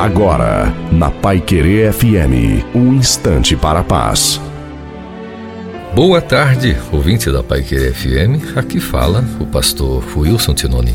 Agora, na Pai Querer FM, um instante para a paz. Boa tarde, ouvinte da Pai Querer FM. Aqui fala o pastor Wilson Tinoni.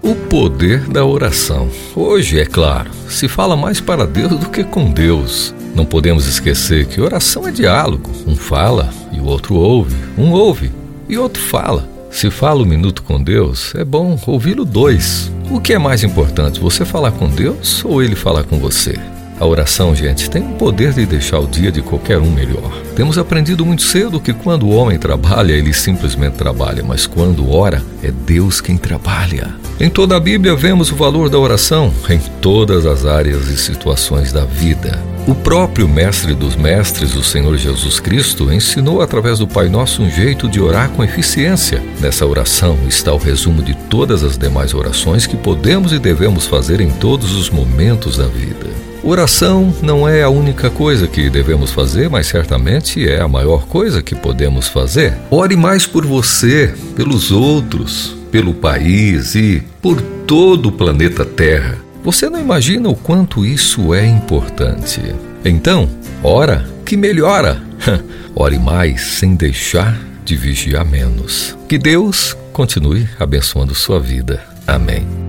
O poder da oração. Hoje, é claro, se fala mais para Deus do que com Deus. Não podemos esquecer que oração é diálogo. Um fala e o outro ouve. Um ouve e outro fala. Se fala um minuto com Deus, é bom ouvi-lo dois. O que é mais importante, você falar com Deus ou ele falar com você? A oração, gente, tem o poder de deixar o dia de qualquer um melhor. Temos aprendido muito cedo que quando o homem trabalha, ele simplesmente trabalha, mas quando ora, é Deus quem trabalha. Em toda a Bíblia vemos o valor da oração em todas as áreas e situações da vida. O próprio Mestre dos Mestres, o Senhor Jesus Cristo, ensinou através do Pai Nosso um jeito de orar com eficiência. Nessa oração está o resumo de todas as demais orações que podemos e devemos fazer em todos os momentos da vida. Oração não é a única coisa que devemos fazer, mas certamente é a maior coisa que podemos fazer. Ore mais por você, pelos outros, pelo país e por todo o planeta Terra. Você não imagina o quanto isso é importante. Então, ora que melhora. Ore mais sem deixar de vigiar menos. Que Deus continue abençoando sua vida. Amém.